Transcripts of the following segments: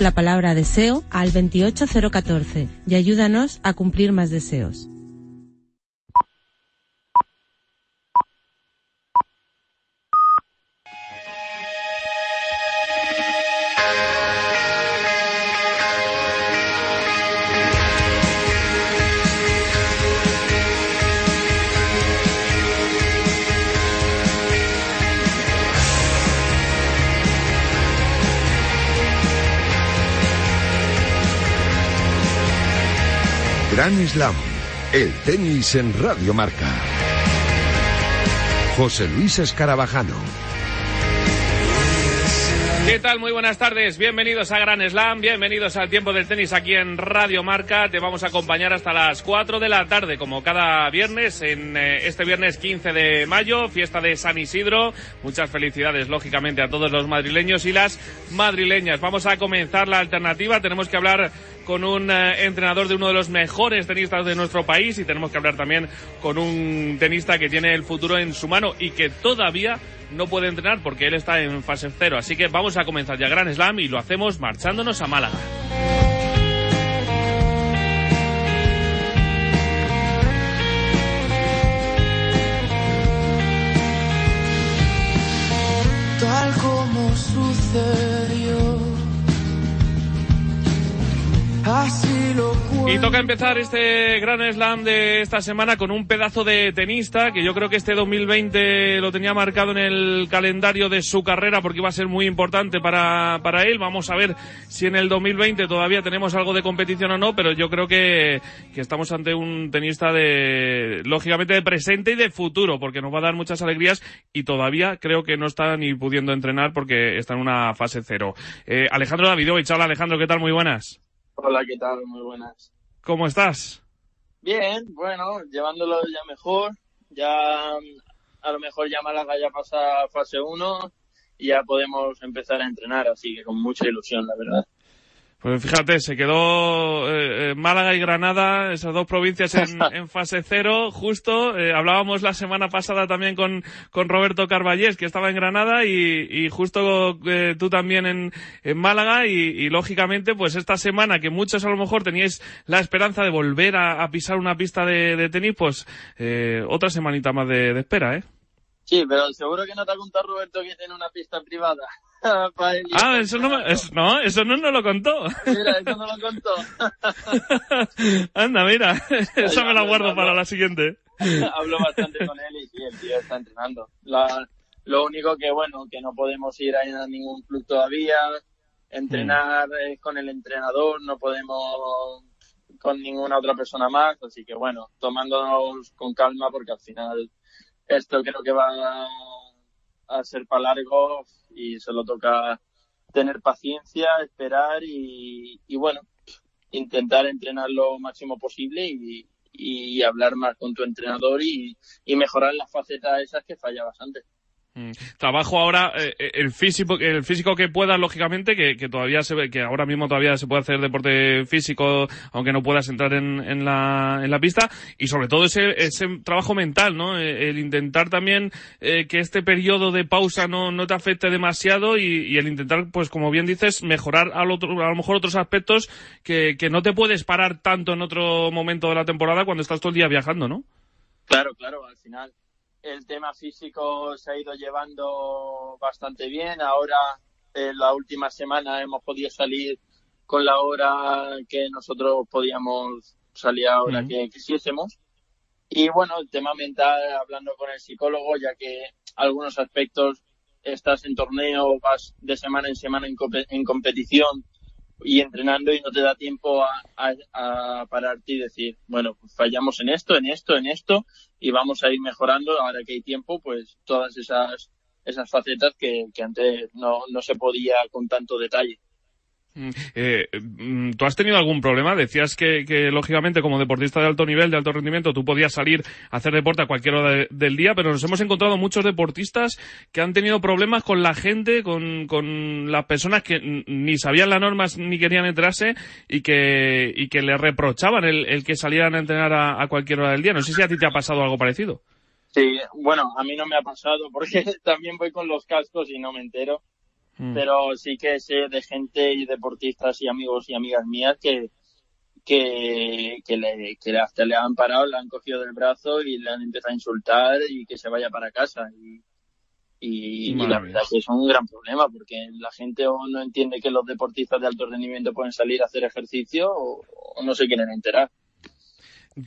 la palabra deseo al 28014 y ayúdanos a cumplir más deseos. Gran Slam, el tenis en Radio Marca. José Luis Escarabajano. ¿Qué tal? Muy buenas tardes. Bienvenidos a Gran Slam, bienvenidos al tiempo del tenis aquí en Radio Marca. Te vamos a acompañar hasta las 4 de la tarde, como cada viernes, en eh, este viernes 15 de mayo, fiesta de San Isidro. Muchas felicidades, lógicamente, a todos los madrileños y las madrileñas. Vamos a comenzar la alternativa. Tenemos que hablar con un eh, entrenador de uno de los mejores tenistas de nuestro país y tenemos que hablar también con un tenista que tiene el futuro en su mano y que todavía no puede entrenar porque él está en fase cero. Así que vamos a comenzar ya Gran Slam y lo hacemos marchándonos a Málaga. Tal como sucedió. Y toca empezar este Gran Slam de esta semana con un pedazo de tenista que yo creo que este 2020 lo tenía marcado en el calendario de su carrera porque iba a ser muy importante para, para él. Vamos a ver si en el 2020 todavía tenemos algo de competición o no, pero yo creo que, que estamos ante un tenista de, lógicamente, de presente y de futuro porque nos va a dar muchas alegrías y todavía creo que no está ni pudiendo entrenar porque está en una fase cero. Eh, Alejandro Davidovich, hola Alejandro, ¿qué tal? Muy buenas. Hola, ¿qué tal? Muy buenas. ¿Cómo estás? Bien, bueno, llevándolo ya mejor. Ya a lo mejor ya Málaga ya pasa a fase 1 y ya podemos empezar a entrenar, así que con mucha ilusión, la verdad. Pues fíjate, se quedó eh, eh, Málaga y Granada, esas dos provincias en, en fase cero, justo. Eh, hablábamos la semana pasada también con, con Roberto Carballés, que estaba en Granada, y, y justo eh, tú también en, en Málaga, y, y, lógicamente, pues esta semana que muchos a lo mejor teníais la esperanza de volver a, a pisar una pista de, de tenis, pues eh, otra semanita más de, de espera, ¿eh? Sí, pero seguro que no te ha contado Roberto que tiene una pista privada. Ah, eso no, me, es, no, eso no nos lo contó. Mira, eso no lo contó. Anda, mira, esa me la guardo para la siguiente. Hablo bastante con él y sí, el tío está entrenando. La, lo único que, bueno, que no podemos ir a ningún club todavía, entrenar mm. es con el entrenador, no podemos con ninguna otra persona más, así que bueno, tomándonos con calma porque al final esto creo que va a, ser para largo y solo toca tener paciencia, esperar y, y bueno, intentar entrenar lo máximo posible y, y hablar más con tu entrenador y, y mejorar las facetas esas que fallabas antes. Trabajo ahora eh, el físico, el físico que puedas, lógicamente, que, todavía se ve, que ahora mismo todavía se puede hacer deporte físico, aunque no puedas entrar en, la, pista, y sobre todo ese, ese trabajo mental, ¿no? El intentar también eh, que este periodo de pausa no, no te afecte demasiado y, y, el intentar, pues como bien dices, mejorar a lo, a lo mejor otros aspectos que, que no te puedes parar tanto en otro momento de la temporada cuando estás todo el día viajando, ¿no? Claro, claro, al final el tema físico se ha ido llevando bastante bien. Ahora, en la última semana, hemos podido salir con la hora que nosotros podíamos salir a hora uh -huh. que quisiésemos. Y bueno, el tema mental, hablando con el psicólogo, ya que algunos aspectos estás en torneo, vas de semana en semana en, comp en competición y entrenando y no te da tiempo a, a, a, pararte y decir, bueno, pues fallamos en esto, en esto, en esto y vamos a ir mejorando ahora que hay tiempo, pues todas esas, esas facetas que, que antes no, no se podía con tanto detalle. Eh, ¿Tú has tenido algún problema? Decías que, que, lógicamente, como deportista de alto nivel, de alto rendimiento, tú podías salir a hacer deporte a cualquier hora de, del día, pero nos hemos encontrado muchos deportistas que han tenido problemas con la gente, con, con las personas que ni sabían las normas ni querían entrarse y que, y que le reprochaban el, el que salieran a entrenar a, a cualquier hora del día. No sé si a ti te ha pasado algo parecido. Sí, bueno, a mí no me ha pasado porque también voy con los cascos y no me entero Mm. Pero sí que sé de gente y deportistas y amigos y amigas mías que, que, que, le, que hasta le han parado, le han cogido del brazo y le han empezado a insultar y que se vaya para casa. Y, y, la verdad es que es un gran problema porque la gente o no entiende que los deportistas de alto rendimiento pueden salir a hacer ejercicio o, no se quieren enterar.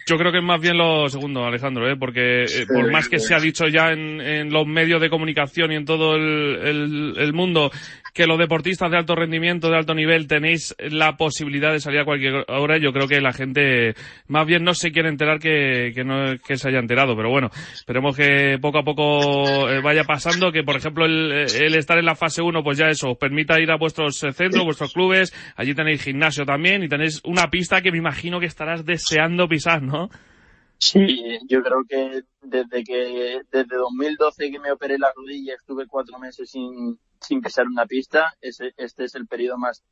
Yo creo que es más bien lo segundo, Alejandro, ¿eh? porque eh, por más que se ha dicho ya en, en, los medios de comunicación y en todo el, el, el mundo que los deportistas de alto rendimiento, de alto nivel, tenéis la posibilidad de salir a cualquier hora. Yo creo que la gente más bien no se quiere enterar que, que no que se haya enterado. Pero bueno, esperemos que poco a poco eh, vaya pasando, que por ejemplo el, el estar en la fase 1, pues ya eso, os permita ir a vuestros eh, centros, vuestros clubes. Allí tenéis gimnasio también y tenéis una pista que me imagino que estarás deseando pisar, ¿no? Sí, yo creo que desde que desde 2012 que me operé la rodilla estuve cuatro meses sin, sin pisar una pista. Ese, este es el periodo más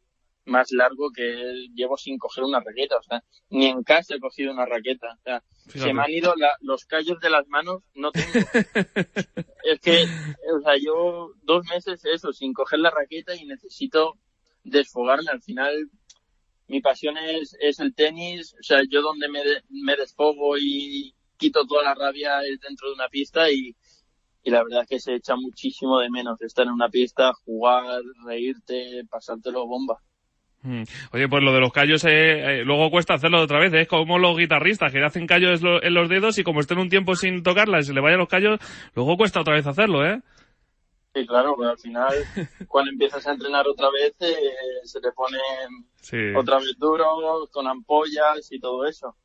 más largo que llevo sin coger una raqueta. O sea, ni en casa he cogido una raqueta. O sea, se me han ido los callos de las manos, no tengo. es que, o sea, yo dos meses eso, sin coger la raqueta y necesito desfogarme. Al final, mi pasión es, es el tenis, o sea, yo donde me, me desfogo y quito toda la rabia es dentro de una pista y, y la verdad es que se echa muchísimo de menos estar en una pista, jugar, reírte, pasártelo bomba. Mm. Oye, pues lo de los callos, eh, eh, luego cuesta hacerlo otra vez, es como los guitarristas que hacen callos en los dedos y como estén un tiempo sin tocarla y se le vayan los callos, luego cuesta otra vez hacerlo, ¿eh? Sí, claro, pero al final, cuando empiezas a entrenar otra vez, eh, se te pone otra vez duro, con ampollas y todo eso.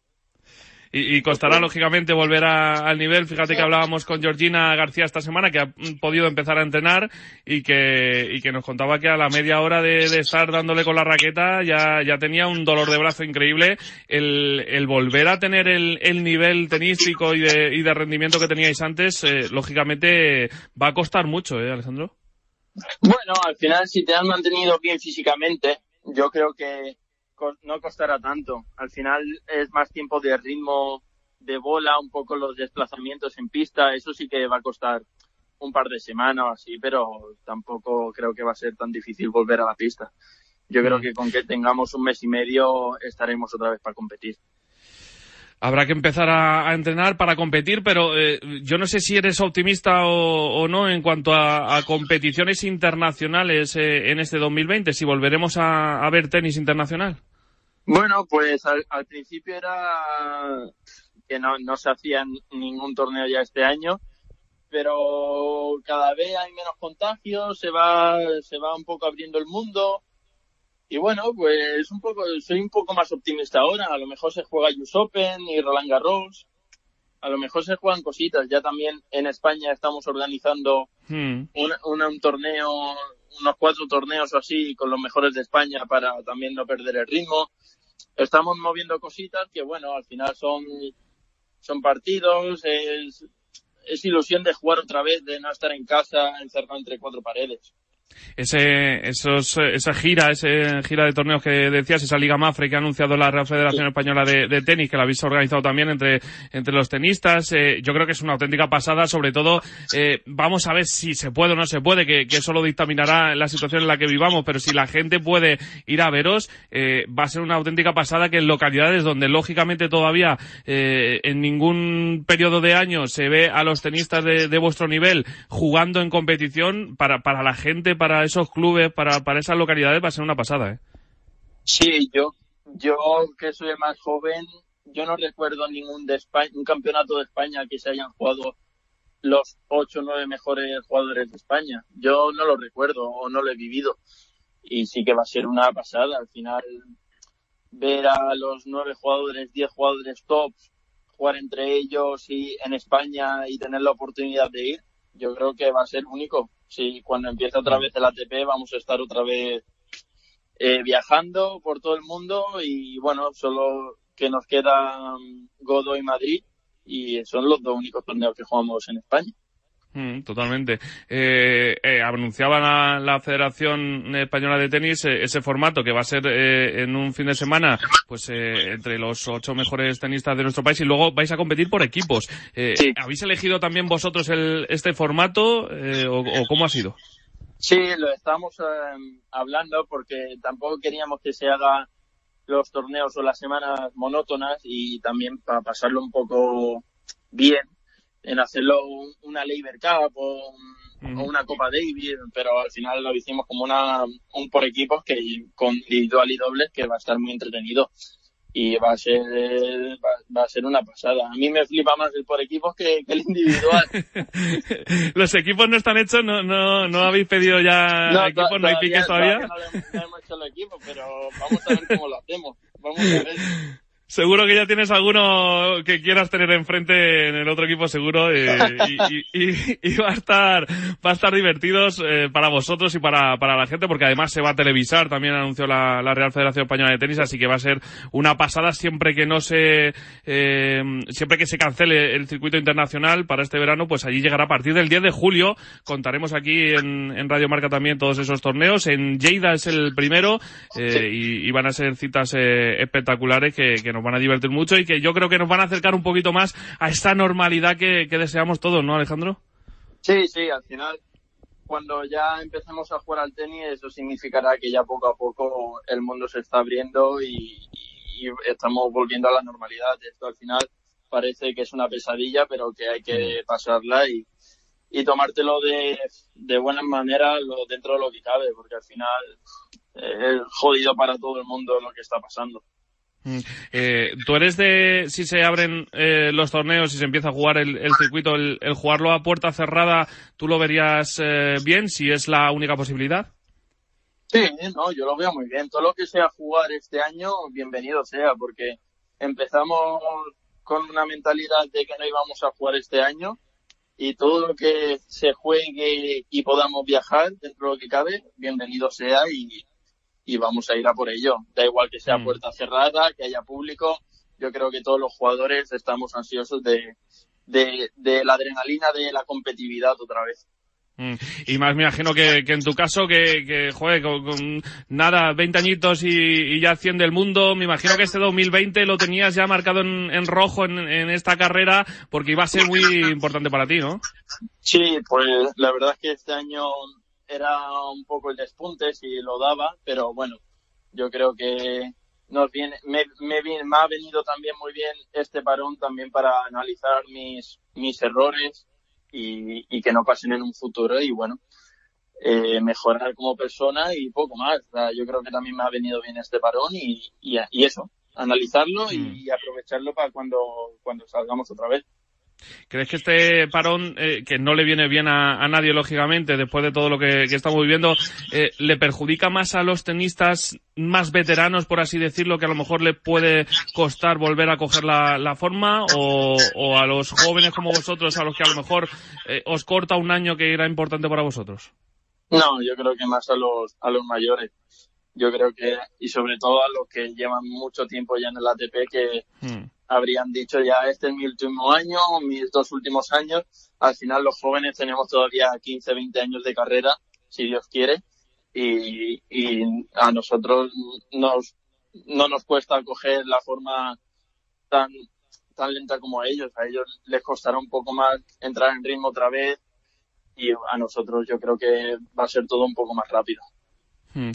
Y, costará, lógicamente, volver al nivel. Fíjate que hablábamos con Georgina García esta semana, que ha podido empezar a entrenar y que, y que nos contaba que a la media hora de, estar dándole con la raqueta ya, ya tenía un dolor de brazo increíble. El, el volver a tener el, el nivel tenístico y de, y de rendimiento que teníais antes, eh, lógicamente, va a costar mucho, ¿eh, Alejandro? Bueno, al final, si te has mantenido bien físicamente, yo creo que no costará tanto. Al final es más tiempo de ritmo de bola, un poco los desplazamientos en pista, eso sí que va a costar un par de semanas o así, pero tampoco creo que va a ser tan difícil volver a la pista. Yo creo mm. que con que tengamos un mes y medio estaremos otra vez para competir. Habrá que empezar a, entrenar para competir, pero eh, yo no sé si eres optimista o, no en cuanto a, competiciones internacionales eh, en este 2020, si volveremos a, ver tenis internacional. Bueno, pues al, principio era que no, no se hacía ningún torneo ya este año, pero cada vez hay menos contagios, se va, se va un poco abriendo el mundo y bueno, pues un poco, soy un poco más optimista ahora. A lo mejor se juega US Open y Roland Garros. A lo mejor se juegan cositas. Ya también en España estamos organizando hmm. un, torneo, unos cuatro torneos o así con los mejores de España para también no perder el ritmo. Estamos moviendo cositas que bueno, al final son, son partidos, es, es ilusión de jugar otra vez, de no estar en casa encerrado entre cuatro paredes ese, esos, esa gira, ese gira de torneos que decías, esa Liga Mafre que ha anunciado la Real Federación Española de, Tenis, que la habéis organizado también entre, entre los tenistas, eh, yo creo que es una auténtica pasada, sobre todo, eh, vamos a ver si se puede o no se puede, que, que eso lo dictaminará la situación en la que vivamos, pero si la gente puede ir a veros, eh, va a ser una auténtica pasada que en localidades donde lógicamente todavía en ningún periodo de año se ve a los tenistas de, de vuestro nivel jugando en competición, para, para la gente, para esos clubes, para, para esas localidades, va a ser una pasada, ¿eh? Sí, yo, yo que soy más joven, yo no recuerdo ningún de España, un campeonato de España que se hayan jugado los ocho o nueve mejores jugadores de España. Yo no lo recuerdo o no lo he vivido. Y sí que va a ser una pasada. Al final, ver a los nueve jugadores, diez jugadores tops, jugar entre ellos y en España y tener la oportunidad de ir, yo creo que va a ser único sí, cuando empiece otra vez el ATP vamos a estar otra vez eh, viajando por todo el mundo y bueno, solo que nos queda Godo y Madrid y son los dos únicos torneos que jugamos en España. Mm, totalmente. Eh, eh, anunciaba la, Federación Española de Tenis eh, ese formato que va a ser eh, en un fin de semana, pues entre los ocho mejores tenistas de nuestro país y luego vais a competir por equipos. ¿Habéis elegido también vosotros el, este formato o, cómo ha sido? Sí, lo estamos eh, hablando porque tampoco queríamos que se haga los torneos o las semanas monótonas y también para pasarlo un poco bien en hacerlo una Labor Cup o, una Copa Davis, pero al final lo hicimos como una un por equipos que con individual y dobles que va a estar muy entretenido y va a ser va, a ser una pasada. A mí me flipa más el por equipos que, el individual. Los equipos no están hechos, no no no habéis pedido ya no, equipos, no hay piques todavía. No, no hemos hecho el equipo, pero vamos a ver cómo lo hacemos. Vamos a ver. Seguro que ya tienes alguno que quieras tener enfrente en el otro equipo seguro eh, y, va a estar va a estar divertidos eh, para vosotros y para, para la gente porque además se va a televisar también anunció la, la, Real Federación Española de Tenis así que va a ser una pasada siempre que no se eh, siempre que se cancele el circuito internacional para este verano pues allí llegará a partir del 10 de julio. Contaremos aquí en, en Radio Marca también todos esos torneos. En Lleida es el primero y, van a ser citas espectaculares que, que nos van a divertir mucho y que yo creo que nos van a acercar un poquito más a esta normalidad que, deseamos todos, ¿no, Alejandro? Sí, sí, al final, cuando ya empecemos a jugar al tenis, eso significará que ya poco a poco el mundo se está abriendo y, estamos volviendo a la normalidad. Esto al final parece que es una pesadilla, pero que hay que mm. pasarla y, y tomártelo de, de buena manera dentro de lo que cabe, porque al final es jodido para todo el mundo lo que está pasando. Eh, ¿Tú eres de, si se abren eh, los torneos y se empieza a jugar el, circuito, el, jugarlo a puerta cerrada, tú lo verías eh, bien si es la única posibilidad? Sí, no, yo lo veo muy bien. Todo lo que sea jugar este año, bienvenido sea, porque empezamos con una mentalidad de que no íbamos a jugar este año y todo lo que se juegue y podamos viajar dentro de lo que cabe, bienvenido sea y, y vamos a ir a por ello. Da igual que sea mm. puerta cerrada, que haya público. Yo creo que todos los jugadores estamos ansiosos de, de, de la adrenalina de la competitividad otra vez. Mm. Y más me imagino que, que en tu caso, que, que joder, con, nada, 20 añitos y, y, ya 100 del mundo, me imagino que este 2020 lo tenías ya marcado en, en rojo en, en, esta carrera porque iba a ser muy importante para ti, ¿no? Sí, pues la verdad es que este año era un poco el despunte si lo daba, pero bueno, yo creo que nos viene, me, me, me, ha venido también muy bien este parón también para analizar mis, mis errores y, y que no pasen en un futuro y bueno, eh, mejorar como persona y poco más. yo creo que también me ha venido bien este parón y, y, y eso, analizarlo y, mm. y aprovecharlo para cuando, cuando salgamos otra vez. ¿Crees que este parón, eh, que no le viene bien a, nadie, lógicamente, después de todo lo que, estamos viviendo, eh, le perjudica más a los tenistas más veteranos, por así decirlo, que a lo mejor le puede costar volver a coger la, forma, o, a los jóvenes como vosotros, a los que a lo mejor eh, os corta un año que era importante para vosotros? No, yo creo que más a los, a los mayores. Yo creo que, y sobre todo a los que llevan mucho tiempo ya en el ATP, que, hmm habrían dicho ya este es mi último año, mis dos últimos años. Al final los jóvenes tenemos todavía 15, 20 años de carrera, si Dios quiere, y, a nosotros nos, no nos cuesta coger la forma tan, tan lenta como a ellos. A ellos les costará un poco más entrar en ritmo otra vez y a nosotros yo creo que va a ser todo un poco más rápido. Hmm.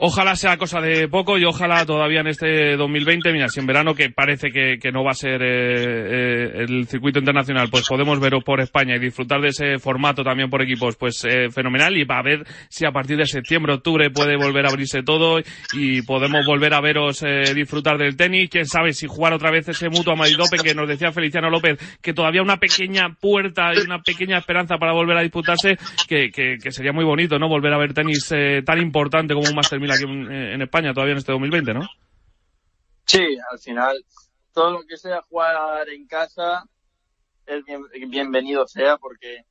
Ojalá sea cosa de poco y ojalá todavía en este 2020, mira, si en verano que parece que, que no va a ser eh, eh, el circuito internacional, pues podemos veros por España y disfrutar de ese formato también por equipos, pues eh, fenomenal y va a ver si a partir de septiembre, octubre puede volver a abrirse todo y podemos volver a veros eh, disfrutar del tenis. Quién sabe si jugar otra vez ese mutuo a Madrid Open que nos decía Feliciano López que todavía una pequeña puerta y una pequeña esperanza para volver a disputarse que, que, que sería muy bonito, ¿no? Volver a ver tenis tan importante como un Master aquí eh, en, España todavía en este 2020, ¿no? Sí, al final todo lo que sea jugar en casa es bienvenido sea porque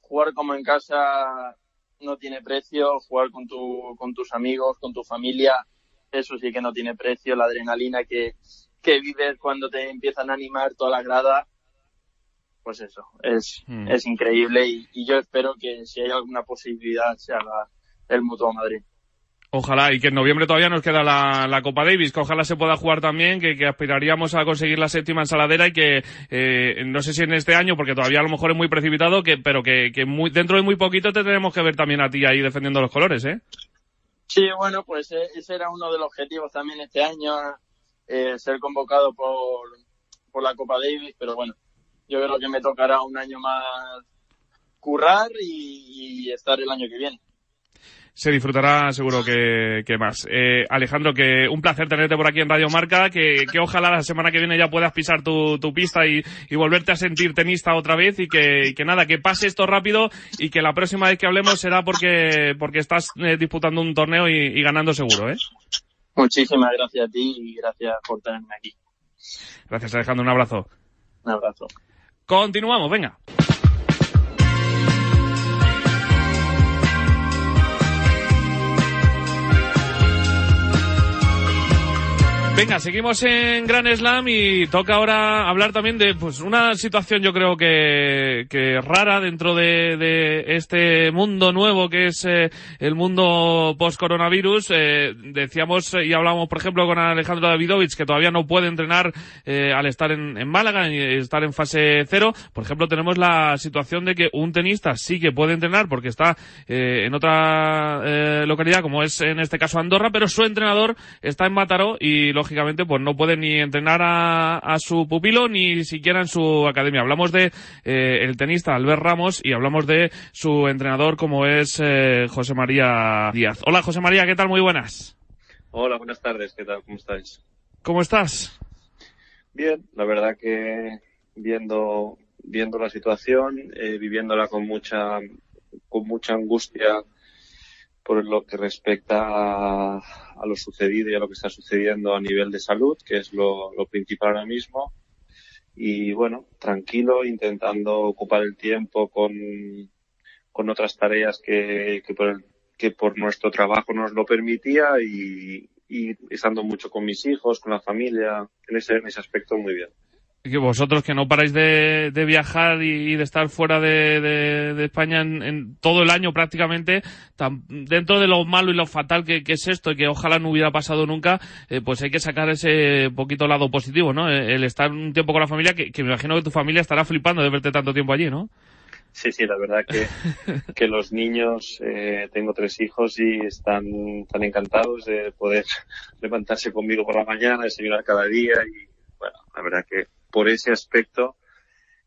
jugar como en casa no tiene precio, jugar con, tu, con tus amigos, con tu familia, eso sí que no tiene precio, la adrenalina que, que vives cuando te empiezan a animar toda la grada, pues eso, es, hmm. es increíble y, y, yo espero que si hay alguna posibilidad se haga el Mutuo Madrid. Ojalá, y que en noviembre todavía nos queda la, Copa Davis, que ojalá se pueda jugar también, que, aspiraríamos a conseguir la séptima ensaladera y que, eh, no sé si en este año, porque todavía a lo mejor es muy precipitado, que, pero que, que muy, dentro de muy poquito te tenemos que ver también a ti ahí defendiendo los colores, ¿eh? Sí, bueno, pues eh, ese era uno de los objetivos también este año, eh, ser convocado por, por la Copa Davis, pero bueno, yo creo que me tocará un año más currar y estar el año que viene se disfrutará seguro que, más. Eh, Alejandro, que un placer tenerte por aquí en Radio Marca, que, ojalá la semana que viene ya puedas pisar tu, pista y, volverte a sentir tenista otra vez y que, nada, que pase esto rápido y que la próxima vez que hablemos será porque, porque estás eh, disputando un torneo y, ganando seguro, ¿eh? Muchísimas gracias a ti y gracias por tenerme aquí. Gracias Alejandro, un abrazo. Un abrazo. Continuamos, venga. Venga, seguimos en Gran Slam y toca ahora hablar también de pues una situación yo creo que, que rara dentro de, de, este mundo nuevo que es eh, el mundo post-coronavirus. Eh, decíamos y hablamos, por ejemplo, con Alejandro Davidovich que todavía no puede entrenar eh, al estar en, Málaga y estar en fase cero. Por ejemplo, tenemos la situación de que un tenista sí que puede entrenar porque está en otra localidad como es en este caso Andorra, pero su entrenador está en Mataró y lógicamente, pues no puede ni entrenar a, su pupilo ni siquiera en su academia. Hablamos de eh, el tenista Albert Ramos y hablamos de su entrenador como es eh, José María Díaz. Hola José María, ¿qué tal? Muy buenas. Hola, buenas tardes, ¿qué tal? ¿Cómo estáis? ¿Cómo estás? Bien, la verdad que viendo viendo la situación, eh, viviéndola con mucha con mucha angustia por lo que respecta a, lo sucedido y a lo que está sucediendo a nivel de salud, que es lo, principal ahora mismo. Y bueno, tranquilo, intentando ocupar el tiempo con, con otras tareas que, que, por que por nuestro trabajo nos lo permitía y, y estando mucho con mis hijos, con la familia, en ese, en ese aspecto muy bien que vosotros que no paráis de, viajar y, de estar fuera de, España en, todo el año prácticamente, dentro de lo malo y lo fatal que, es esto y que ojalá no hubiera pasado nunca, eh, pues hay que sacar ese poquito lado positivo, ¿no? El, estar un tiempo con la familia, que, me imagino que tu familia estará flipando de verte tanto tiempo allí, ¿no? Sí, sí, la verdad que, que los niños, eh, tengo tres hijos y están tan encantados de poder levantarse conmigo por la mañana, desayunar cada día y bueno, la verdad que por ese aspecto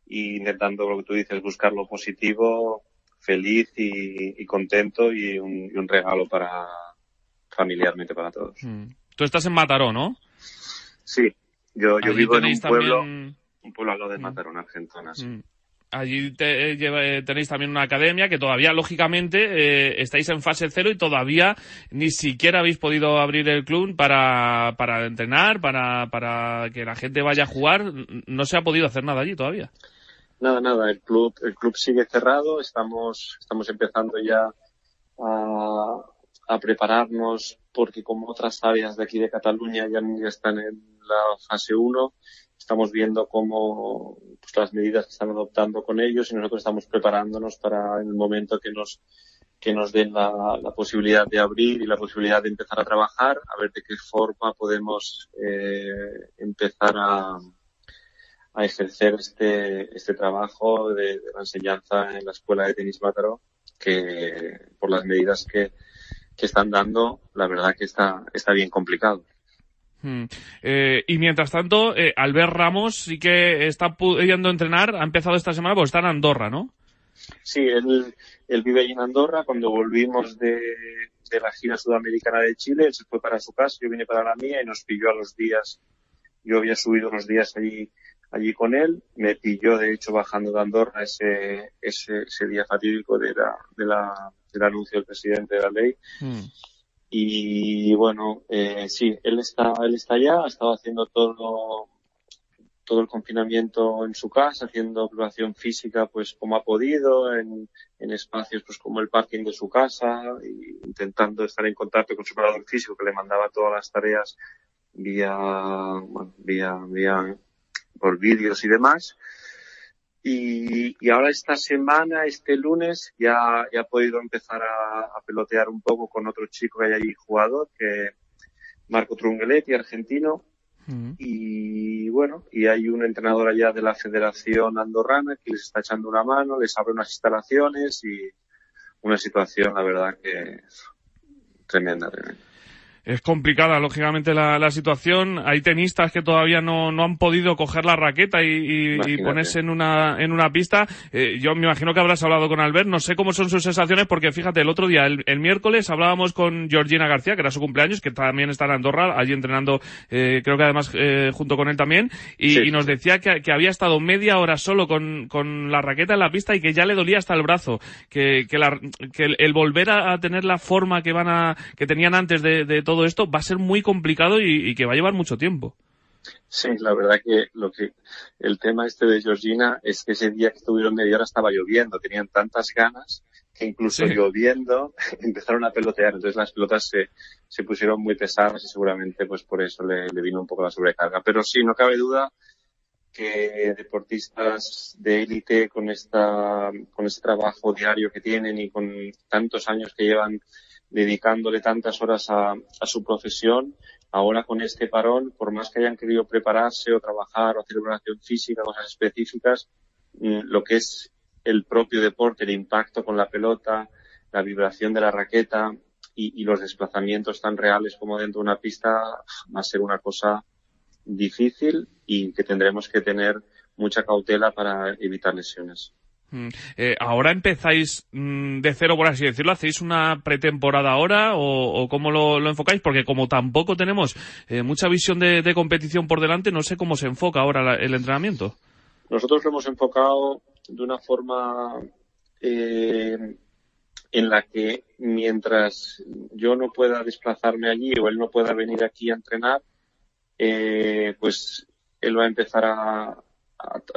y intentando lo que tú dices, buscar lo positivo, feliz y, contento y un, regalo para familiarmente para todos. Mm. Tú estás en Mataró, ¿no? Sí, yo, yo vivo en un pueblo, un pueblo al lado de mm. Mataró, en Argentina. Sí. Allí eh, eh, tenéis también una academia que todavía, lógicamente, eh, estáis en fase cero y todavía ni siquiera habéis podido abrir el club para, para entrenar, para, para que la gente vaya a jugar. No se ha podido hacer nada allí todavía. Nada, nada. El club, el club sigue cerrado. Estamos, estamos empezando ya a, a prepararnos porque como otras áreas de aquí de Cataluña ya, ya están en la fase 1 estamos viendo cómo pues, las medidas que están adoptando con ellos y nosotros estamos preparándonos para en el momento que nos que nos den la, la posibilidad de abrir y la posibilidad de empezar a trabajar, a ver de qué forma podemos eh, empezar a, a ejercer este, este trabajo de, la enseñanza en la escuela de tenis Mátaro, que por las medidas que, que están dando, la verdad que está, está bien complicado. Hmm. Eh, y mientras tanto, eh, Albert Ramos sí que está pudiendo entrenar, ha empezado esta semana porque está en Andorra, ¿no? Sí, él, él vive ahí en Andorra. Cuando volvimos de, de, la gira sudamericana de Chile, él se fue para su casa, yo vine para la mía y nos pilló a los días. Yo había subido unos días allí, allí con él. Me pilló, de hecho, bajando de Andorra ese, ese, ese día fatídico de la, de la, del anuncio del presidente de la ley. Hmm. Y bueno, eh, sí, él está, él está allá, ha estado haciendo todo, todo el confinamiento en su casa, haciendo observación física pues como ha podido, en, en espacios pues como el parking de su casa, y intentando estar en contacto con su preparador físico que le mandaba todas las tareas vía, bueno, vía, vía, por vídeos y demás. Y, ahora esta semana, este lunes, ya, ya he podido empezar a, pelotear un poco con otro chico que hay allí jugador, que Marco Trungeletti, argentino. Mm. Y bueno, y hay un entrenador allá de la Federación Andorrana que les está echando una mano, les abre unas instalaciones y una situación, la verdad, que tremenda, tremenda es complicada, lógicamente, la, la, situación. Hay tenistas que todavía no, no han podido coger la raqueta y, y, ponerse en una, en una pista. Eh, yo me imagino que habrás hablado con Albert. No sé cómo son sus sensaciones, porque fíjate, el otro día, el, el miércoles, hablábamos con Georgina García, que era su cumpleaños, que también está en Andorra, allí entrenando, eh, creo que además eh, junto con él también, y, y nos decía que, que, había estado media hora solo con, con la raqueta en la pista y que ya le dolía hasta el brazo. Que, que, la, que el, volver a, tener la forma que van a, que tenían antes de, de todo esto va a ser muy complicado y, que va a llevar mucho tiempo. Sí, la verdad que lo que el tema este de Georgina es que ese día que estuvieron media hora estaba lloviendo, tenían tantas ganas que incluso lloviendo empezaron a pelotear, entonces las pelotas se, se pusieron muy pesadas y seguramente pues por eso le, le vino un poco la sobrecarga. Pero sí, no cabe duda que deportistas de élite con esta, con este trabajo diario que tienen y con tantos años que llevan dedicándole tantas horas a, su profesión, ahora con este parón, por más que hayan querido prepararse o trabajar o hacer una acción física, cosas específicas, mm, lo que es el propio deporte, el impacto con la pelota, la vibración de la raqueta y, los desplazamientos tan reales como dentro de una pista va a ser una cosa difícil y que tendremos que tener mucha cautela para evitar lesiones. Mm. Eh, ¿Ahora empezáis mm, de cero, por así decirlo? ¿Hacéis una pretemporada ahora o, cómo lo, enfocáis? Porque como tampoco tenemos eh, mucha visión de, competición por delante, no sé cómo se enfoca ahora el entrenamiento. Nosotros lo hemos enfocado de una forma eh, en la que mientras yo no pueda desplazarme allí o él no pueda venir aquí a entrenar, pues él va a empezar a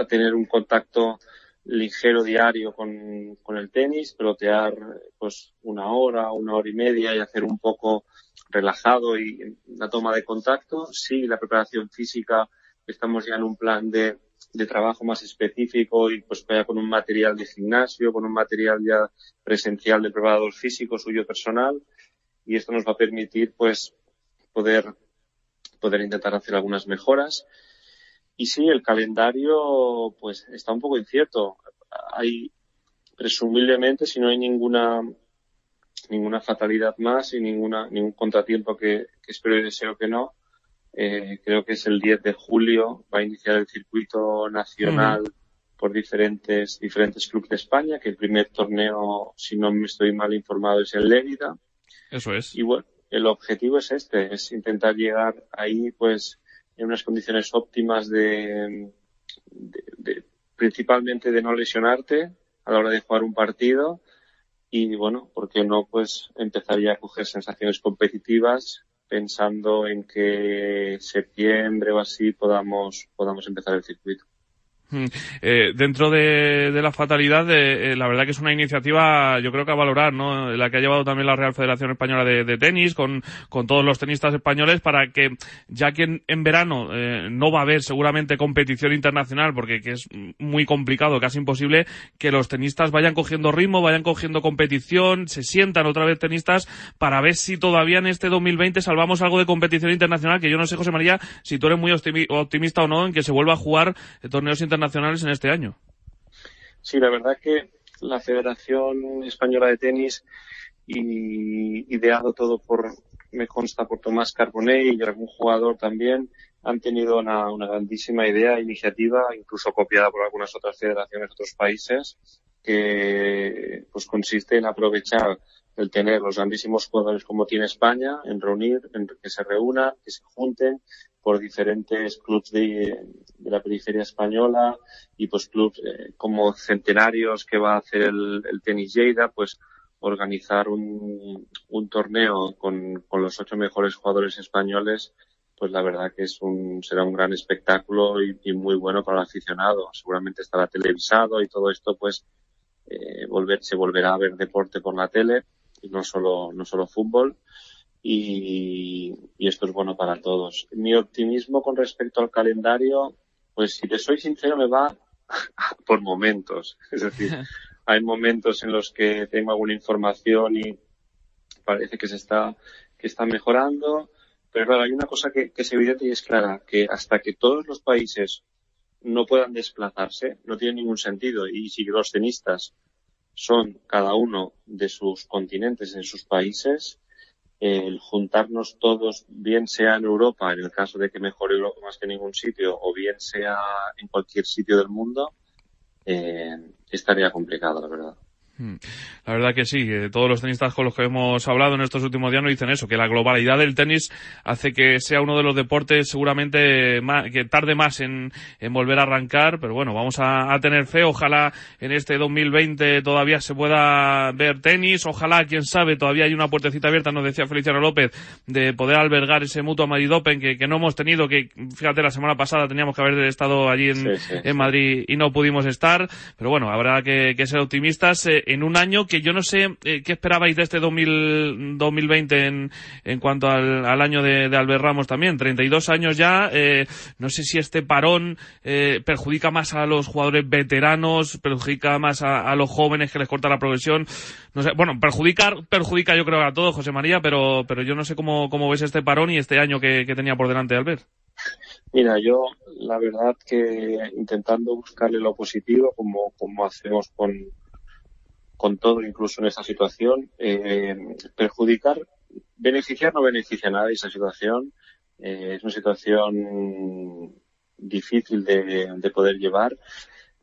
tener un contacto ligero diario con, el tenis, pelotear pues una hora, una hora y media y hacer un poco relajado y la toma de contacto. Sí, la preparación física, estamos ya en un plan de, de trabajo más específico y pues vaya con un material de gimnasio, con un material ya presencial del preparador físico suyo personal y esto nos va a permitir pues poder, poder intentar hacer algunas mejoras y sí, el calendario pues está un poco incierto. Hay, presumiblemente, si no hay ninguna ninguna fatalidad más y ninguna ningún contratiempo que, espero y deseo que no, eh, creo que es el 10 de julio va a iniciar el circuito nacional por diferentes diferentes clubes de España, que el primer torneo, si no me estoy mal informado, es en Lérida. Eso es. Y bueno, el objetivo es este, es intentar llegar ahí, pues, en unas condiciones óptimas de, principalmente de no lesionarte a la hora de jugar un partido y bueno, porque no pues empezaría a coger sensaciones competitivas pensando en que septiembre o así podamos podamos empezar el circuito. Mm. Eh, dentro de, la fatalidad, eh, la verdad que es una iniciativa, yo creo que a valorar, ¿no? La que ha llevado también la Real Federación Española de, Tenis, con, con, todos los tenistas españoles, para que, ya que en, verano eh, no va a haber seguramente competición internacional, porque que es muy complicado, casi imposible, que los tenistas vayan cogiendo ritmo, vayan cogiendo competición, se sientan otra vez tenistas, para ver si todavía en este 2020 salvamos algo de competición internacional, que yo no sé, José María, si tú eres muy optimista o no en que se vuelva a jugar torneos internacionales en este año. Sí, la verdad que la Federación Española de Tenis y ideado todo por, me consta, por Tomás Carbonet y algún jugador también, han tenido una, grandísima idea, iniciativa, incluso copiada por algunas otras federaciones de otros países, que pues consiste en aprovechar el tener los grandísimos jugadores como tiene España, en reunir, en que se reúnan, que se junten por diferentes clubes de, la periferia española y pues clubes eh, como centenarios que va a hacer el, tenis Lleida, pues organizar un, torneo con, con, los ocho mejores jugadores españoles, pues la verdad que es un, será un gran espectáculo y, muy bueno para el aficionado. Seguramente estará televisado y todo esto pues eh, volver, se volverá a ver deporte por la tele y no solo, no solo fútbol y, esto es bueno para todos. Mi optimismo con respecto al calendario, pues si te soy sincero, me va por momentos. Es decir, hay momentos en los que tengo alguna información y parece que se está, que está mejorando, pero claro, hay una cosa que, que es evidente y es clara, que hasta que todos los países no puedan desplazarse, no tiene ningún sentido. Y si los tenistas son cada uno de sus continentes, en sus países, el juntarnos todos, bien sea en Europa, en el caso de que mejore Europa más que ningún sitio, o bien sea en cualquier sitio del mundo, eh, estaría complicado, la verdad. Hmm. La verdad que sí, todos los tenistas con los que hemos hablado en estos últimos días nos dicen eso, que la globalidad del tenis hace que sea uno de los deportes seguramente que tarde más en, volver a arrancar, pero bueno, vamos a, tener fe, ojalá en este 2020 todavía se pueda ver tenis, ojalá, quién sabe, todavía hay una puertecita abierta, nos decía Feliciano López, de poder albergar ese mutuo Madrid Open que, no hemos tenido, que fíjate, la semana pasada teníamos que haber estado allí en, Madrid y no pudimos estar, pero bueno, habrá que, ser optimistas. Eh, en un año que yo no sé eh, qué esperabais de este 2020 en, en cuanto al, año de, Albert Ramos también. 32 años ya. Eh, no sé si este parón eh, perjudica más a los jugadores veteranos, perjudica más a, los jóvenes que les corta la progresión. No sé, bueno, perjudicar, perjudica yo creo a todos, José María, pero, pero yo no sé cómo, cómo ves este parón y este año que, que tenía por delante Albert. Mira, yo la verdad que intentando buscarle lo positivo, como, como hacemos con, con todo, incluso en esta situación, eh, perjudicar, beneficiar no beneficia a nadie esa situación. Eh, es una situación difícil de, poder llevar,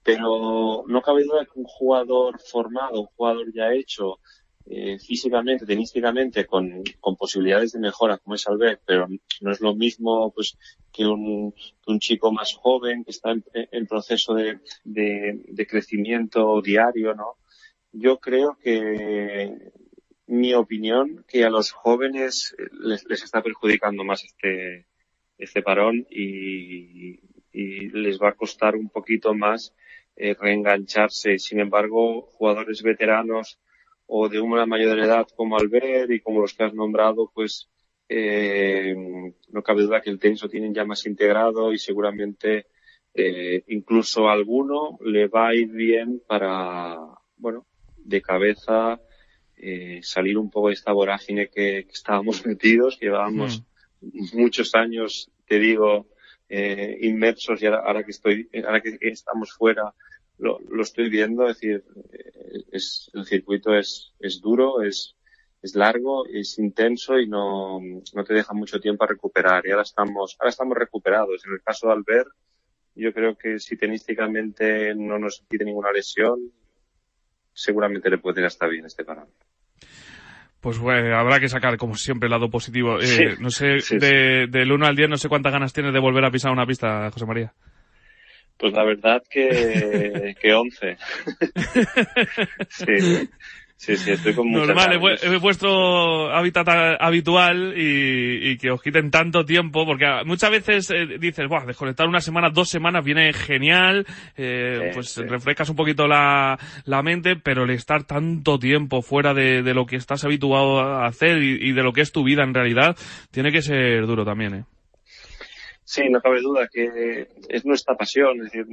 pero no cabe duda que un jugador formado, un jugador ya hecho, eh, físicamente, tenísticamente, con, posibilidades de mejora como es Albert, pero no es lo mismo pues que un, un chico más joven que está en, proceso de, de, crecimiento diario, ¿no? Yo creo que mi opinión que a los jóvenes les, está perjudicando más este este parón y, les va a costar un poquito más eh, reengancharse. Sin embargo, jugadores veteranos o de una mayor edad como Albert y como los que has nombrado, pues eh, no cabe duda que el tenis lo tienen ya más integrado y seguramente eh, incluso alguno le va a ir bien para, bueno, de cabeza, eh, salir un poco de esta vorágine que, estábamos metidos, llevábamos hmm. muchos años, te digo, eh, inmersos y ahora, que estoy, ahora que estamos fuera, lo, lo estoy viendo, es decir, eh, es, el circuito es, es duro, es, es largo, es intenso y no, no te deja mucho tiempo a recuperar. Y ahora estamos, ahora estamos recuperados. En el caso de Albert, yo creo que si tenísticamente no nos pide ninguna lesión, seguramente le puede ir hasta bien este parón. Pues bueno, habrá que sacar, como siempre, el lado positivo. Eh, no sé, de, del 1 al 10, no sé cuántas ganas tienes de volver a pisar una pista, José María. Pues la verdad que, que 11. sí. Sí, sí, estoy con Normal, es, vuestro hábitat habitual y, que os quiten tanto tiempo, porque muchas veces eh, dices, Buah, desconectar una semana, dos semanas viene genial, eh, pues refrescas un poquito la, la mente, pero el estar tanto tiempo fuera de, de lo que estás habituado a hacer y, y de lo que es tu vida en realidad, tiene que ser duro también, ¿eh? Sí, no cabe duda que es nuestra pasión, es decir,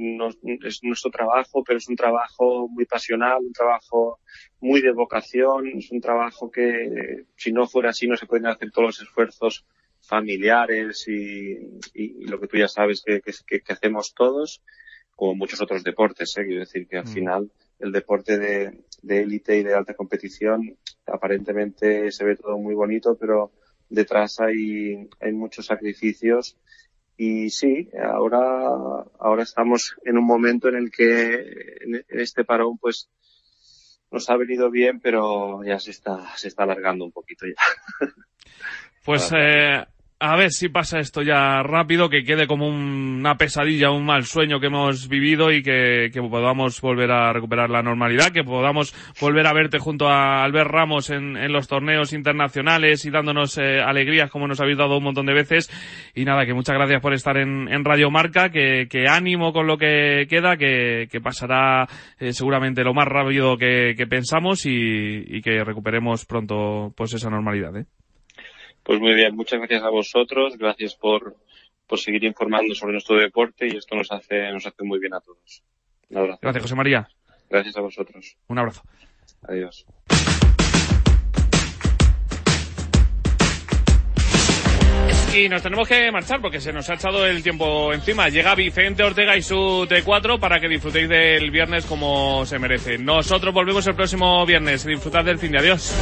es nuestro trabajo, pero es un trabajo muy pasional, un trabajo muy de vocación, es un trabajo que si no fuera así no se pueden hacer todos los esfuerzos familiares y, lo que tú ya sabes que, que, hacemos todos, como muchos otros deportes, ¿eh? quiero decir que al mm. final el deporte de élite y de alta competición aparentemente se ve todo muy bonito, pero detrás hay, hay muchos sacrificios y sí, ahora, ahora estamos en un momento en el que en este parón pues nos ha venido bien, pero ya se está, se está alargando un poquito ya. Pues eh, a ver si pasa esto ya rápido, que quede como una pesadilla, un mal sueño que hemos vivido y que, podamos volver a recuperar la normalidad, que podamos volver a verte junto a Albert Ramos en, los torneos internacionales y dándonos eh, alegrías como nos habéis dado un montón de veces. Y nada, que muchas gracias por estar en, Radio Marca, que, ánimo con lo que queda, que, pasará eh, seguramente lo más rápido que, pensamos y, y, que recuperemos pronto pues esa normalidad. ¿eh? Pues muy bien, muchas gracias a vosotros, gracias por, por seguir informando sobre nuestro deporte y esto nos hace, nos hace muy bien a todos. Un abrazo. Gracias, José María. Gracias a vosotros. Un abrazo. Adiós. Y nos tenemos que marchar porque se nos ha echado el tiempo encima. Llega Vicente Ortega y su T4 para que disfrutéis del viernes como se merece. Nosotros volvemos el próximo viernes. Disfrutad del fin de adiós.